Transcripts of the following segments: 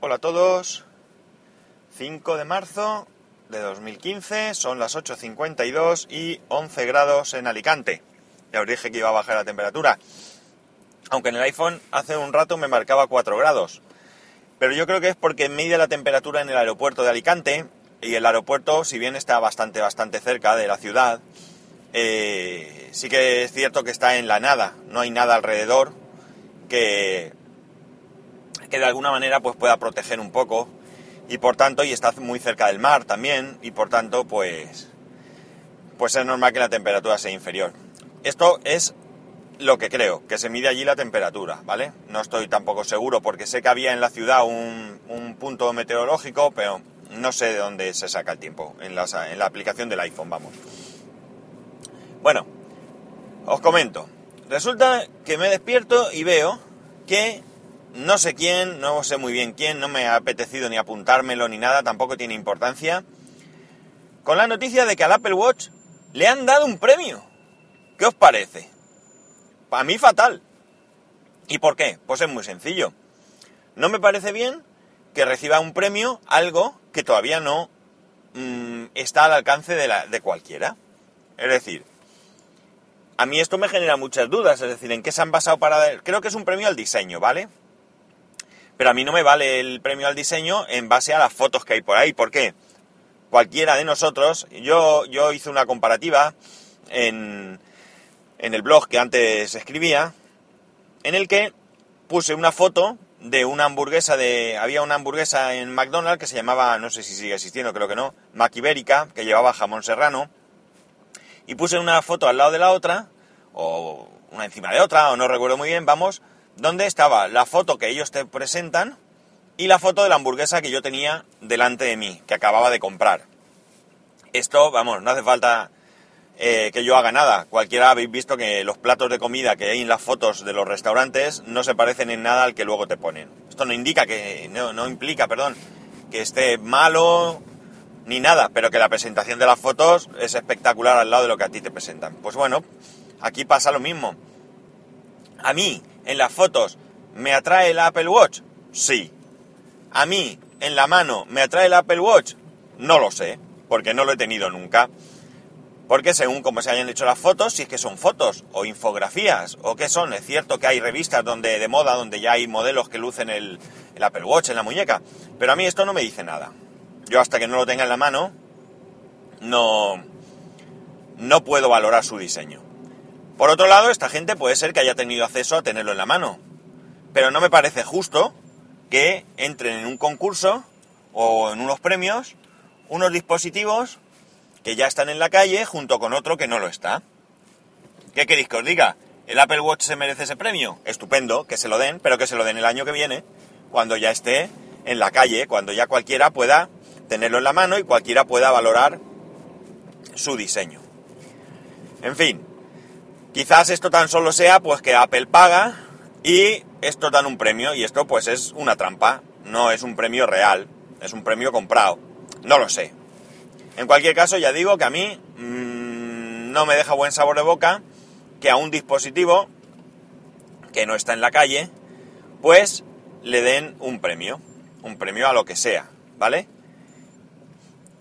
Hola a todos. 5 de marzo de 2015, son las 8.52 y 11 grados en Alicante. Ya os dije que iba a bajar la temperatura. Aunque en el iPhone hace un rato me marcaba 4 grados. Pero yo creo que es porque mide la temperatura en el aeropuerto de Alicante y el aeropuerto, si bien está bastante, bastante cerca de la ciudad, eh, sí que es cierto que está en la nada, no hay nada alrededor que, que de alguna manera pues pueda proteger un poco y por tanto y está muy cerca del mar también y por tanto pues pues es normal que la temperatura sea inferior. Esto es lo que creo, que se mide allí la temperatura, ¿vale? No estoy tampoco seguro porque sé que había en la ciudad un, un punto meteorológico, pero no sé de dónde se saca el tiempo, en, en la aplicación del iPhone, vamos. Bueno, os comento. Resulta que me despierto y veo que no sé quién, no sé muy bien quién, no me ha apetecido ni apuntármelo ni nada, tampoco tiene importancia, con la noticia de que al Apple Watch le han dado un premio. ¿Qué os parece? Para mí fatal. ¿Y por qué? Pues es muy sencillo. No me parece bien que reciba un premio algo que todavía no mmm, está al alcance de, la, de cualquiera. Es decir, a mí esto me genera muchas dudas, es decir, ¿en qué se han basado para...? Creo que es un premio al diseño, ¿vale? Pero a mí no me vale el premio al diseño en base a las fotos que hay por ahí. ¿Por qué? Cualquiera de nosotros, yo, yo hice una comparativa en, en el blog que antes escribía, en el que puse una foto de una hamburguesa de... Había una hamburguesa en McDonald's que se llamaba, no sé si sigue existiendo, creo que no, Ibérica, que llevaba jamón serrano. Y puse una foto al lado de la otra, o una encima de otra, o no recuerdo muy bien, vamos, donde estaba la foto que ellos te presentan y la foto de la hamburguesa que yo tenía delante de mí, que acababa de comprar. Esto, vamos, no hace falta eh, que yo haga nada. Cualquiera habéis visto que los platos de comida que hay en las fotos de los restaurantes no se parecen en nada al que luego te ponen. Esto no indica que, no, no implica, perdón, que esté malo ni nada, pero que la presentación de las fotos es espectacular al lado de lo que a ti te presentan. Pues bueno, aquí pasa lo mismo. A mí, en las fotos, ¿me atrae el Apple Watch? Sí. A mí, en la mano, ¿me atrae el Apple Watch? No lo sé, porque no lo he tenido nunca. Porque según cómo se hayan hecho las fotos, si es que son fotos o infografías o qué son, es cierto que hay revistas donde de moda donde ya hay modelos que lucen el, el Apple Watch en la muñeca, pero a mí esto no me dice nada. Yo hasta que no lo tenga en la mano, no, no puedo valorar su diseño. Por otro lado, esta gente puede ser que haya tenido acceso a tenerlo en la mano. Pero no me parece justo que entren en un concurso o en unos premios unos dispositivos que ya están en la calle junto con otro que no lo está. ¿Qué queréis que os diga? ¿El Apple Watch se merece ese premio? Estupendo, que se lo den, pero que se lo den el año que viene, cuando ya esté en la calle, cuando ya cualquiera pueda tenerlo en la mano y cualquiera pueda valorar su diseño. En fin, Quizás esto tan solo sea pues que Apple paga y esto dan un premio y esto pues es una trampa, no es un premio real, es un premio comprado, no lo sé. En cualquier caso ya digo que a mí mmm, no me deja buen sabor de boca que a un dispositivo que no está en la calle pues le den un premio, un premio a lo que sea, ¿vale?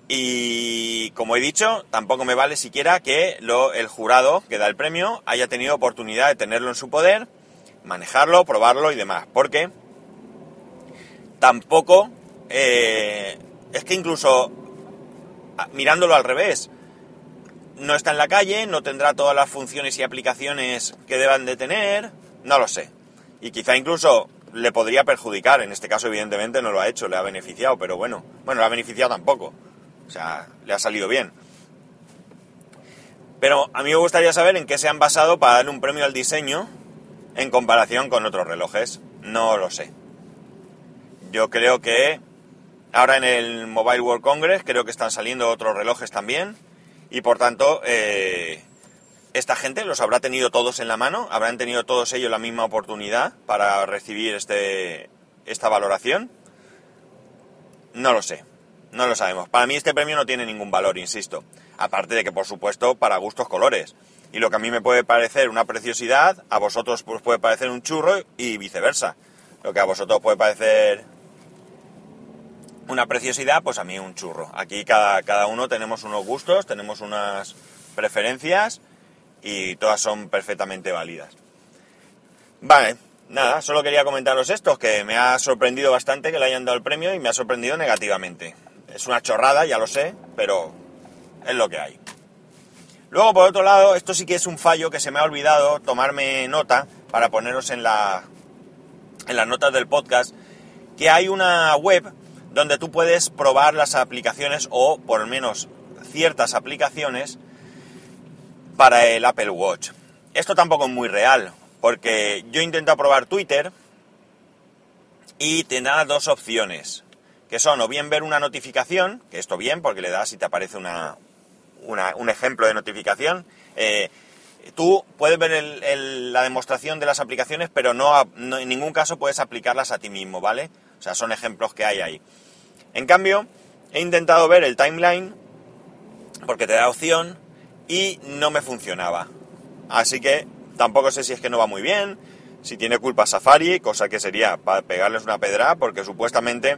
Y como he dicho, tampoco me vale siquiera que lo, el jurado que da el premio haya tenido oportunidad de tenerlo en su poder, manejarlo, probarlo y demás. Porque tampoco eh, es que incluso mirándolo al revés, no está en la calle, no tendrá todas las funciones y aplicaciones que deban de tener, no lo sé. Y quizá incluso le podría perjudicar, en este caso evidentemente no lo ha hecho, le ha beneficiado, pero bueno, bueno, le ha beneficiado tampoco. O sea, le ha salido bien. Pero a mí me gustaría saber en qué se han basado para darle un premio al diseño en comparación con otros relojes. No lo sé. Yo creo que ahora en el Mobile World Congress creo que están saliendo otros relojes también. Y por tanto, eh, esta gente los habrá tenido todos en la mano, habrán tenido todos ellos la misma oportunidad para recibir este, esta valoración. No lo sé. No lo sabemos. Para mí este premio no tiene ningún valor, insisto. Aparte de que, por supuesto, para gustos colores. Y lo que a mí me puede parecer una preciosidad, a vosotros pues puede parecer un churro y viceversa. Lo que a vosotros puede parecer una preciosidad, pues a mí un churro. Aquí cada, cada uno tenemos unos gustos, tenemos unas preferencias y todas son perfectamente válidas. Vale, nada, solo quería comentaros esto, que me ha sorprendido bastante que le hayan dado el premio y me ha sorprendido negativamente. Es una chorrada, ya lo sé, pero es lo que hay. Luego, por otro lado, esto sí que es un fallo que se me ha olvidado tomarme nota para poneros en, la, en las notas del podcast, que hay una web donde tú puedes probar las aplicaciones o por lo menos ciertas aplicaciones para el Apple Watch. Esto tampoco es muy real, porque yo intento probar Twitter y te da dos opciones, que son o bien ver una notificación, que esto bien, porque le das y te aparece una, un ejemplo de notificación. Eh, tú puedes ver la demostración de las aplicaciones, pero no, en ningún caso puedes aplicarlas a ti mismo, ¿vale? O sea, son ejemplos que hay ahí. En cambio, he intentado ver el timeline porque te da opción y no me funcionaba. Así que tampoco sé si es que no va muy bien, si tiene culpa Safari, cosa que sería para pegarles una pedra, porque supuestamente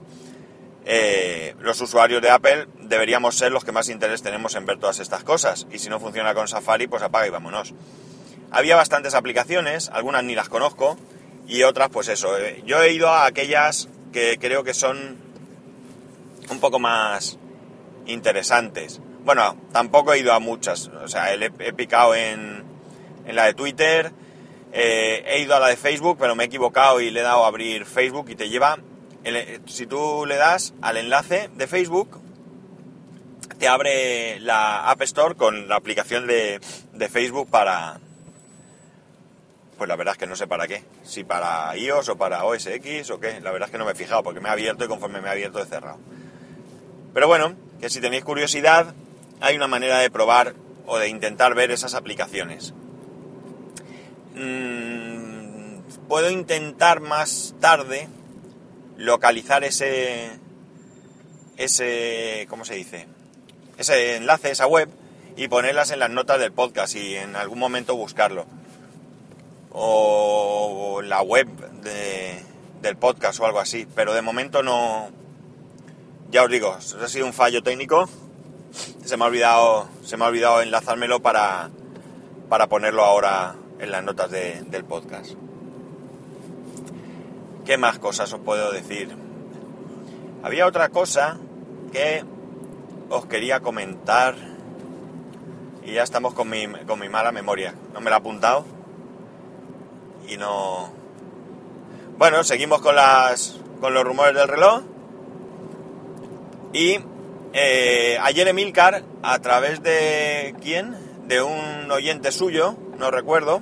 eh, los usuarios de Apple deberíamos ser los que más interés tenemos en ver todas estas cosas. Y si no funciona con Safari, pues apaga y vámonos. Había bastantes aplicaciones, algunas ni las conozco, y otras, pues eso. Eh, yo he ido a aquellas que creo que son un poco más interesantes. Bueno, tampoco he ido a muchas, o sea, he, picado en, en, la de Twitter, eh, he ido a la de Facebook, pero me he equivocado y le he dado a abrir Facebook y te lleva, si tú le das al enlace de Facebook, te abre la App Store con la aplicación de, de Facebook para, pues la verdad es que no sé para qué. Si para iOS o para OS X o qué. La verdad es que no me he fijado porque me ha abierto y conforme me ha abierto he cerrado. Pero bueno, que si tenéis curiosidad, hay una manera de probar o de intentar ver esas aplicaciones. Mm, puedo intentar más tarde localizar ese ese ¿cómo se dice? ese enlace, esa web y ponerlas en las notas del podcast y en algún momento buscarlo. O la web del podcast o algo así, pero de momento no, ya os digo, ha sido un fallo técnico. Se me ha olvidado, se me ha olvidado enlazármelo para, para ponerlo ahora en las notas del podcast. ¿Qué más cosas os puedo decir? Había otra cosa que os quería comentar y ya estamos con mi, con mi mala memoria. No me la he apuntado y no... Bueno, seguimos con, las, con los rumores del reloj. Y eh, ayer Emilcar, a través de quién? De un oyente suyo, no recuerdo,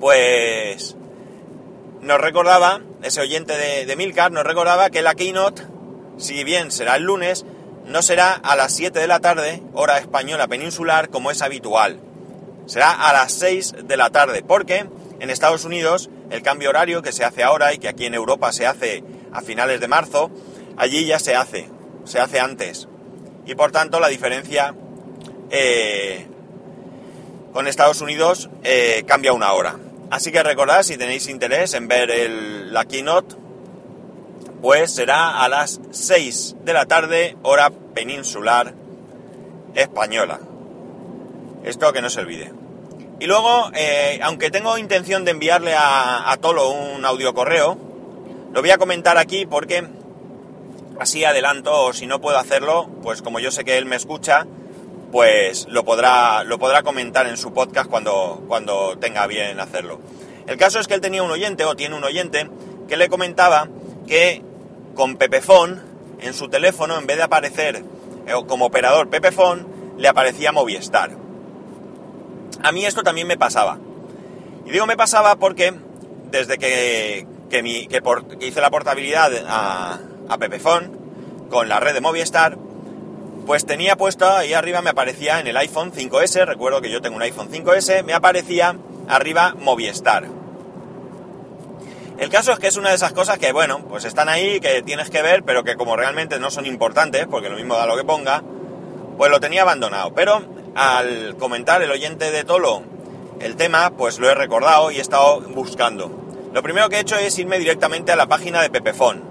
pues nos recordaba, ese oyente de, de Emilcar nos recordaba que la keynote, si bien será el lunes, no será a las 7 de la tarde, hora española peninsular, como es habitual. Será a las 6 de la tarde, porque en Estados Unidos el cambio horario que se hace ahora y que aquí en Europa se hace a finales de marzo, allí ya se hace, se hace antes. Y por tanto la diferencia eh, con Estados Unidos eh, cambia una hora. Así que recordad, si tenéis interés en ver el, la keynote, pues será a las 6 de la tarde, hora peninsular española. Esto que no se olvide. Y luego, eh, aunque tengo intención de enviarle a, a Tolo un audio correo, lo voy a comentar aquí porque así adelanto, o si no puedo hacerlo, pues como yo sé que él me escucha, pues lo podrá, lo podrá comentar en su podcast cuando, cuando tenga bien hacerlo. El caso es que él tenía un oyente, o tiene un oyente, que le comentaba que con Pepefon, en su teléfono, en vez de aparecer eh, como operador Pepefon, le aparecía Movistar. A mí esto también me pasaba. Y digo me pasaba porque desde que, que, hice la portabilidad a, a Pepefon con la red de Movistar, pues tenía puesto ahí arriba, me aparecía en el iPhone 5S, recuerdo que yo tengo un iPhone 5S, me aparecía arriba Movistar. El caso es que es una de esas cosas que, bueno, pues están ahí, que tienes que ver, pero que como realmente no son importantes, porque lo mismo da lo que ponga, pues lo tenía abandonado. Pero al comentar el oyente de Tolo el tema, pues lo he recordado y he estado buscando. Lo primero que he hecho es irme directamente a la página de Pepefon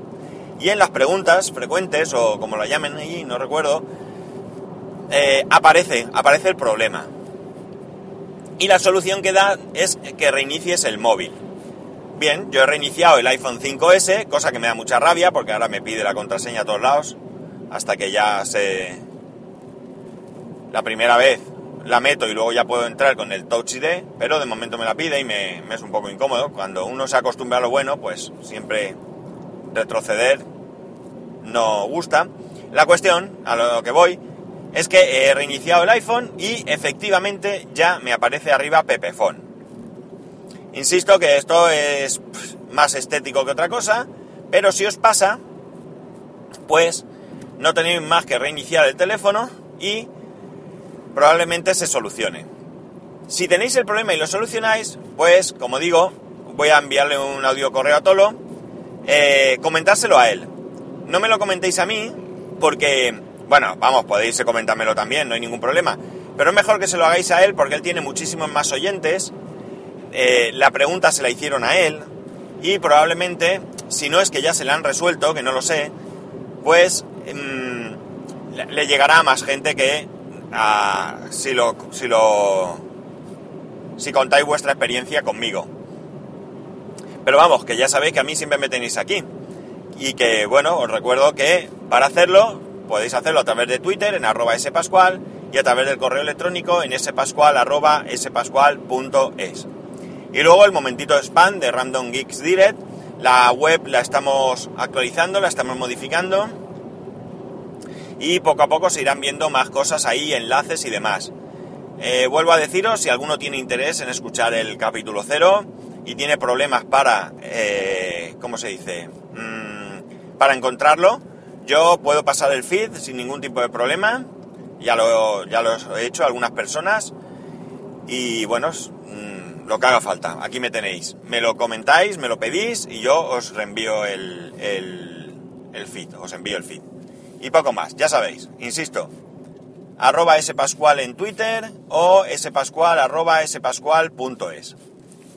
y en las preguntas frecuentes, o como lo llamen allí, no recuerdo, eh, aparece, aparece el problema. Y la solución que da es que reinicies el móvil. Bien, yo he reiniciado el iPhone 5S, cosa que me da mucha rabia porque ahora me pide la contraseña a todos lados, hasta que ya se... La primera vez la meto y luego ya puedo entrar con el Touch ID, pero de momento me la pide y me, es un poco incómodo. Cuando uno se acostumbra a lo bueno, pues siempre retroceder no gusta. La cuestión, a lo que voy, es que he reiniciado el iPhone y efectivamente ya me aparece arriba Pepefon. Insisto que esto es más estético que otra cosa, pero si os pasa, pues no tenéis más que reiniciar el teléfono y probablemente se solucione. Si tenéis el problema y lo solucionáis, pues como digo, voy a enviarle un audio correo a Tolo, eh, comentárselo a él. No me lo comentéis a mí, porque bueno, vamos, podéis comentármelo también, no hay ningún problema. Pero es mejor que se lo hagáis a él porque él tiene muchísimos más oyentes. Eh, la pregunta se la hicieron a él. Y probablemente, si no es que ya se la han resuelto, que no lo sé, pues mm, le llegará a más gente que si lo. si lo. si contáis vuestra experiencia conmigo. Pero vamos, que ya sabéis que a mí siempre me tenéis aquí. Y que, bueno, os recuerdo que para hacerlo podéis hacerlo a través de Twitter en arroba spascual y a través del correo electrónico en spascual arroba spascual.es. Y luego el momentito spam de Random Geeks Direct. La web la estamos actualizando, la estamos modificando. Y poco a poco se irán viendo más cosas ahí, enlaces y demás. Eh, vuelvo a deciros, si alguno tiene interés en escuchar el capítulo cero y tiene problemas para, eh, ¿cómo se dice? Mm, para encontrarlo, yo puedo pasar el feed sin ningún tipo de problema, ya lo, ya lo he hecho a algunas personas y bueno, mm, lo que haga falta, aquí me tenéis. Me lo comentáis, me lo pedís y yo os reenvío el, el, feed, os envío el feed. Y poco más, ya sabéis, insisto, arroba spascual en Twitter o spascual arroba spascual.es.